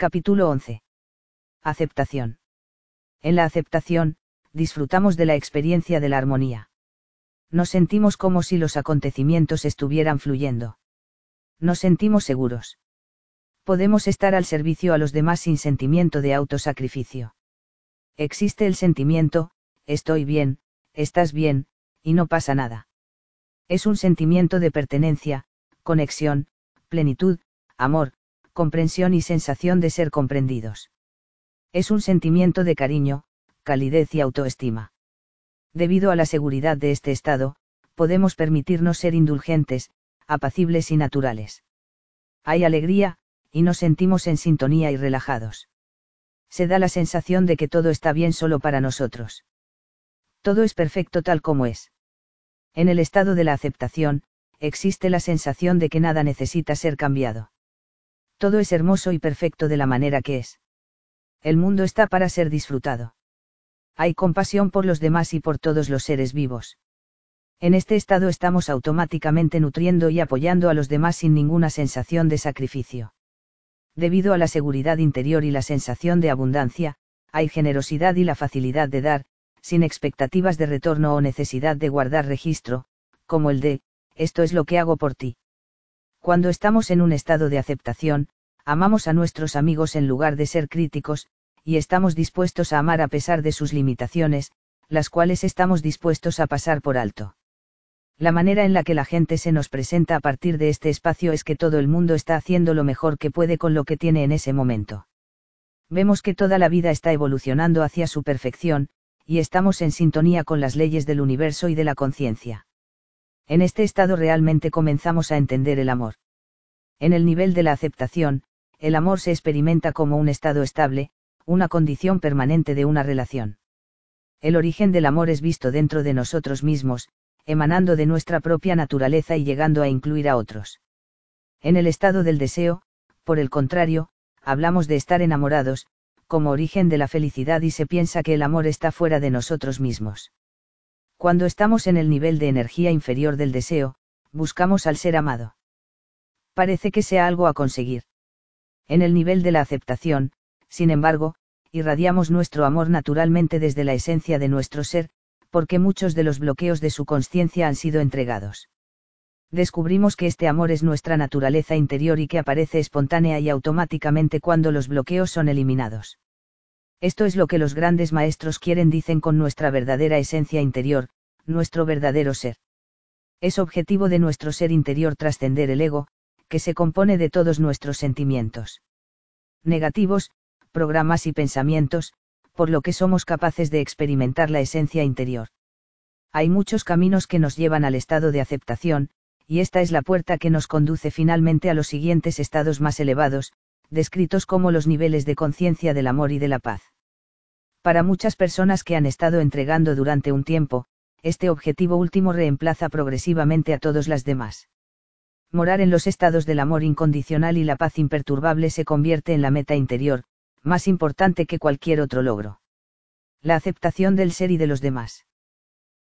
Capítulo 11. Aceptación. En la aceptación, disfrutamos de la experiencia de la armonía. Nos sentimos como si los acontecimientos estuvieran fluyendo. Nos sentimos seguros. Podemos estar al servicio a los demás sin sentimiento de autosacrificio. Existe el sentimiento, estoy bien, estás bien, y no pasa nada. Es un sentimiento de pertenencia, conexión, plenitud, amor, comprensión y sensación de ser comprendidos. Es un sentimiento de cariño, calidez y autoestima. Debido a la seguridad de este estado, podemos permitirnos ser indulgentes, apacibles y naturales. Hay alegría, y nos sentimos en sintonía y relajados. Se da la sensación de que todo está bien solo para nosotros. Todo es perfecto tal como es. En el estado de la aceptación, existe la sensación de que nada necesita ser cambiado. Todo es hermoso y perfecto de la manera que es. El mundo está para ser disfrutado. Hay compasión por los demás y por todos los seres vivos. En este estado estamos automáticamente nutriendo y apoyando a los demás sin ninguna sensación de sacrificio. Debido a la seguridad interior y la sensación de abundancia, hay generosidad y la facilidad de dar, sin expectativas de retorno o necesidad de guardar registro, como el de, esto es lo que hago por ti. Cuando estamos en un estado de aceptación, amamos a nuestros amigos en lugar de ser críticos, y estamos dispuestos a amar a pesar de sus limitaciones, las cuales estamos dispuestos a pasar por alto. La manera en la que la gente se nos presenta a partir de este espacio es que todo el mundo está haciendo lo mejor que puede con lo que tiene en ese momento. Vemos que toda la vida está evolucionando hacia su perfección, y estamos en sintonía con las leyes del universo y de la conciencia. En este estado realmente comenzamos a entender el amor. En el nivel de la aceptación, el amor se experimenta como un estado estable, una condición permanente de una relación. El origen del amor es visto dentro de nosotros mismos, emanando de nuestra propia naturaleza y llegando a incluir a otros. En el estado del deseo, por el contrario, hablamos de estar enamorados, como origen de la felicidad y se piensa que el amor está fuera de nosotros mismos. Cuando estamos en el nivel de energía inferior del deseo, buscamos al ser amado. Parece que sea algo a conseguir. En el nivel de la aceptación, sin embargo, irradiamos nuestro amor naturalmente desde la esencia de nuestro ser, porque muchos de los bloqueos de su conciencia han sido entregados. Descubrimos que este amor es nuestra naturaleza interior y que aparece espontánea y automáticamente cuando los bloqueos son eliminados. Esto es lo que los grandes maestros quieren dicen con nuestra verdadera esencia interior, nuestro verdadero ser. Es objetivo de nuestro ser interior trascender el ego, que se compone de todos nuestros sentimientos negativos, programas y pensamientos, por lo que somos capaces de experimentar la esencia interior. Hay muchos caminos que nos llevan al estado de aceptación, y esta es la puerta que nos conduce finalmente a los siguientes estados más elevados, descritos como los niveles de conciencia del amor y de la paz. Para muchas personas que han estado entregando durante un tiempo, este objetivo último reemplaza progresivamente a todos las demás morar en los estados del amor incondicional y la paz imperturbable se convierte en la meta interior, más importante que cualquier otro logro. La aceptación del ser y de los demás.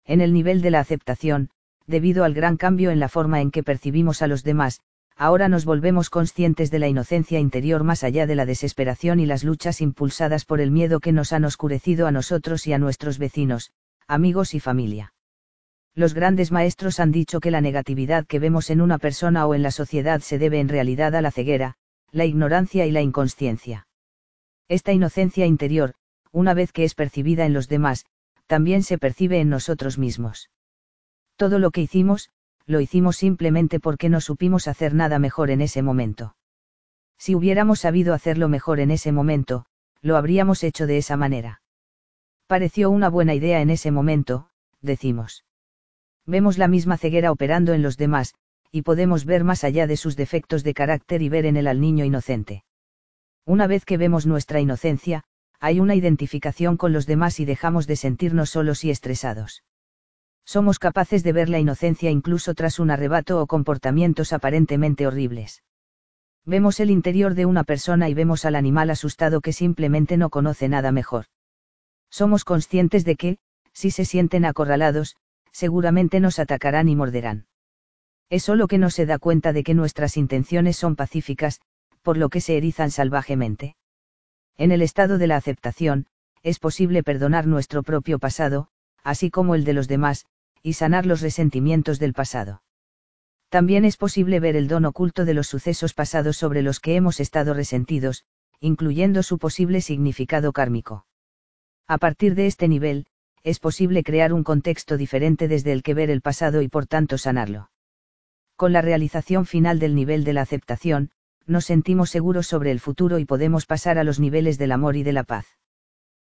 En el nivel de la aceptación, debido al gran cambio en la forma en que percibimos a los demás, ahora nos volvemos conscientes de la inocencia interior más allá de la desesperación y las luchas impulsadas por el miedo que nos han oscurecido a nosotros y a nuestros vecinos, amigos y familia. Los grandes maestros han dicho que la negatividad que vemos en una persona o en la sociedad se debe en realidad a la ceguera, la ignorancia y la inconsciencia. Esta inocencia interior, una vez que es percibida en los demás, también se percibe en nosotros mismos. Todo lo que hicimos, lo hicimos simplemente porque no supimos hacer nada mejor en ese momento. Si hubiéramos sabido hacerlo mejor en ese momento, lo habríamos hecho de esa manera. Pareció una buena idea en ese momento, decimos vemos la misma ceguera operando en los demás, y podemos ver más allá de sus defectos de carácter y ver en él al niño inocente. Una vez que vemos nuestra inocencia, hay una identificación con los demás y dejamos de sentirnos solos y estresados. Somos capaces de ver la inocencia incluso tras un arrebato o comportamientos aparentemente horribles. Vemos el interior de una persona y vemos al animal asustado que simplemente no conoce nada mejor. Somos conscientes de que, si se sienten acorralados, seguramente nos atacarán y morderán. Es solo que no se da cuenta de que nuestras intenciones son pacíficas, por lo que se erizan salvajemente. En el estado de la aceptación, es posible perdonar nuestro propio pasado, así como el de los demás, y sanar los resentimientos del pasado. También es posible ver el don oculto de los sucesos pasados sobre los que hemos estado resentidos, incluyendo su posible significado kármico. A partir de este nivel, es posible crear un contexto diferente desde el que ver el pasado y por tanto sanarlo. Con la realización final del nivel de la aceptación, nos sentimos seguros sobre el futuro y podemos pasar a los niveles del amor y de la paz.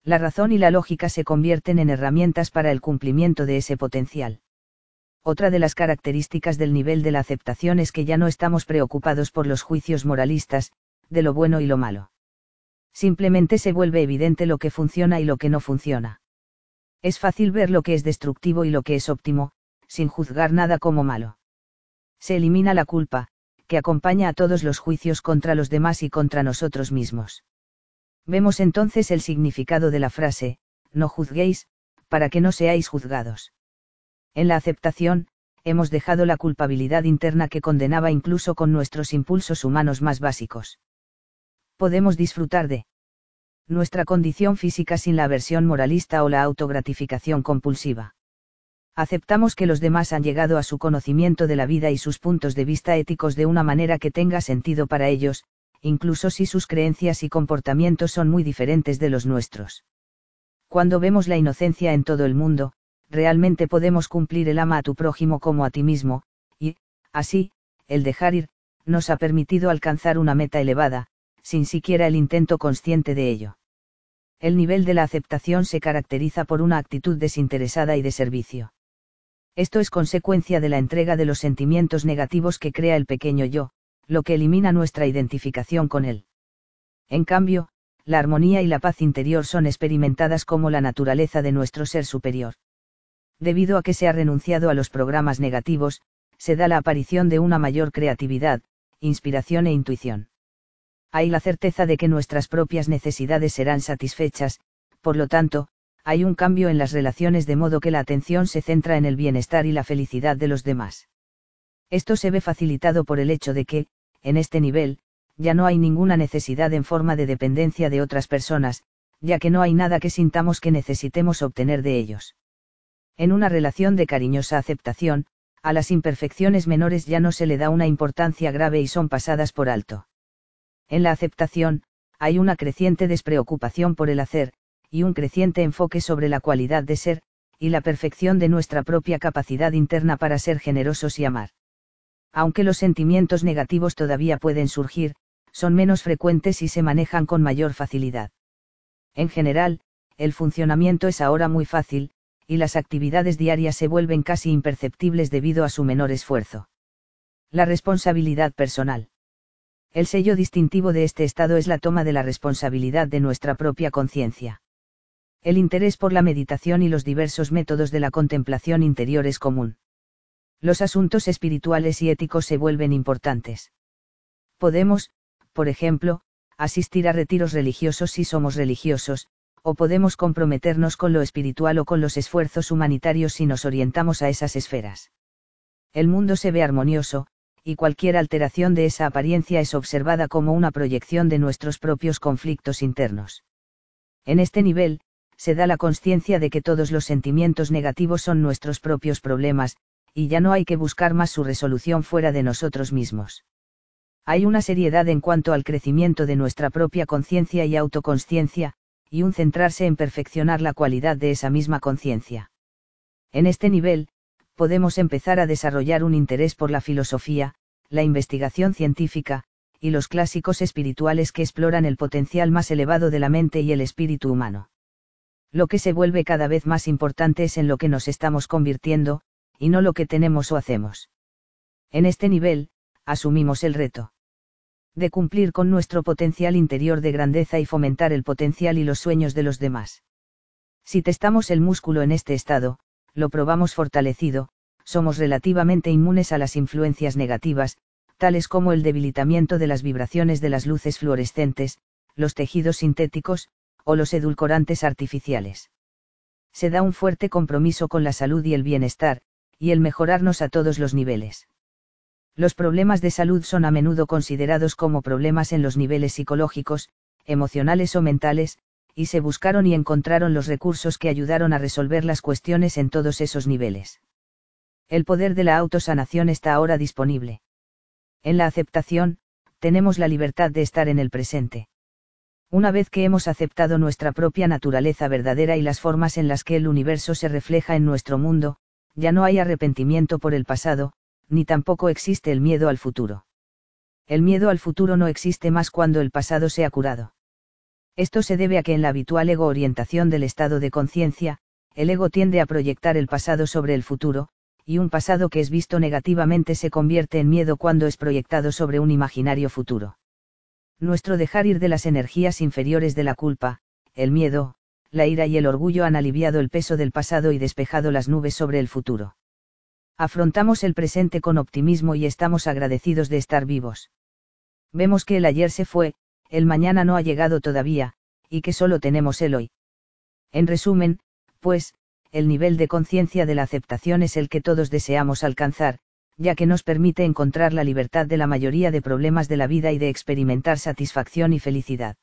La razón y la lógica se convierten en herramientas para el cumplimiento de ese potencial. Otra de las características del nivel de la aceptación es que ya no estamos preocupados por los juicios moralistas, de lo bueno y lo malo. Simplemente se vuelve evidente lo que funciona y lo que no funciona. Es fácil ver lo que es destructivo y lo que es óptimo, sin juzgar nada como malo. Se elimina la culpa, que acompaña a todos los juicios contra los demás y contra nosotros mismos. Vemos entonces el significado de la frase, no juzguéis, para que no seáis juzgados. En la aceptación, hemos dejado la culpabilidad interna que condenaba incluso con nuestros impulsos humanos más básicos. Podemos disfrutar de nuestra condición física sin la aversión moralista o la autogratificación compulsiva aceptamos que los demás han llegado a su conocimiento de la vida y sus puntos de vista éticos de una manera que tenga sentido para ellos, incluso si sus creencias y comportamientos son muy diferentes de los nuestros. Cuando vemos la inocencia en todo el mundo, realmente podemos cumplir el ama a tu prójimo como a ti mismo, y, así, el dejar ir, nos ha permitido alcanzar una meta elevada, sin siquiera el intento consciente de ello. El nivel de la aceptación se caracteriza por una actitud desinteresada y de servicio. Esto es consecuencia de la entrega de los sentimientos negativos que crea el pequeño yo, lo que elimina nuestra identificación con él. En cambio, la armonía y la paz interior son experimentadas como la naturaleza de nuestro ser superior. Debido a que se ha renunciado a los programas negativos, se da la aparición de una mayor creatividad, inspiración e intuición. Hay la certeza de que nuestras propias necesidades serán satisfechas, por lo tanto, hay un cambio en las relaciones de modo que la atención se centra en el bienestar y la felicidad de los demás. Esto se ve facilitado por el hecho de que, en este nivel, ya no hay ninguna necesidad en forma de dependencia de otras personas, ya que no hay nada que sintamos que necesitemos obtener de ellos. En una relación de cariñosa aceptación, a las imperfecciones menores ya no se le da una importancia grave y son pasadas por alto. En la aceptación, hay una creciente despreocupación por el hacer, y un creciente enfoque sobre la cualidad de ser, y la perfección de nuestra propia capacidad interna para ser generosos y amar. Aunque los sentimientos negativos todavía pueden surgir, son menos frecuentes y se manejan con mayor facilidad. En general, el funcionamiento es ahora muy fácil, y las actividades diarias se vuelven casi imperceptibles debido a su menor esfuerzo. La responsabilidad personal. El sello distintivo de este estado es la toma de la responsabilidad de nuestra propia conciencia. El interés por la meditación y los diversos métodos de la contemplación interior es común. Los asuntos espirituales y éticos se vuelven importantes. Podemos, por ejemplo, asistir a retiros religiosos si somos religiosos, o podemos comprometernos con lo espiritual o con los esfuerzos humanitarios si nos orientamos a esas esferas. El mundo se ve armonioso, y cualquier alteración de esa apariencia es observada como una proyección de nuestros propios conflictos internos. En este nivel, se da la conciencia de que todos los sentimientos negativos son nuestros propios problemas, y ya no hay que buscar más su resolución fuera de nosotros mismos. Hay una seriedad en cuanto al crecimiento de nuestra propia conciencia y autoconsciencia, y un centrarse en perfeccionar la cualidad de esa misma conciencia. En este nivel, podemos empezar a desarrollar un interés por la filosofía, la investigación científica, y los clásicos espirituales que exploran el potencial más elevado de la mente y el espíritu humano lo que se vuelve cada vez más importante es en lo que nos estamos convirtiendo, y no lo que tenemos o hacemos. En este nivel, asumimos el reto. De cumplir con nuestro potencial interior de grandeza y fomentar el potencial y los sueños de los demás. Si testamos el músculo en este estado, lo probamos fortalecido, somos relativamente inmunes a las influencias negativas, tales como el debilitamiento de las vibraciones de las luces fluorescentes, los tejidos sintéticos, o los edulcorantes artificiales. Se da un fuerte compromiso con la salud y el bienestar, y el mejorarnos a todos los niveles. Los problemas de salud son a menudo considerados como problemas en los niveles psicológicos, emocionales o mentales, y se buscaron y encontraron los recursos que ayudaron a resolver las cuestiones en todos esos niveles. El poder de la autosanación está ahora disponible. En la aceptación, tenemos la libertad de estar en el presente. Una vez que hemos aceptado nuestra propia naturaleza verdadera y las formas en las que el universo se refleja en nuestro mundo, ya no hay arrepentimiento por el pasado, ni tampoco existe el miedo al futuro. El miedo al futuro no existe más cuando el pasado se ha curado. Esto se debe a que en la habitual ego orientación del estado de conciencia, el ego tiende a proyectar el pasado sobre el futuro, y un pasado que es visto negativamente se convierte en miedo cuando es proyectado sobre un imaginario futuro. Nuestro dejar ir de las energías inferiores de la culpa, el miedo, la ira y el orgullo han aliviado el peso del pasado y despejado las nubes sobre el futuro. Afrontamos el presente con optimismo y estamos agradecidos de estar vivos. Vemos que el ayer se fue, el mañana no ha llegado todavía, y que solo tenemos el hoy. En resumen, pues, el nivel de conciencia de la aceptación es el que todos deseamos alcanzar, ya que nos permite encontrar la libertad de la mayoría de problemas de la vida y de experimentar satisfacción y felicidad.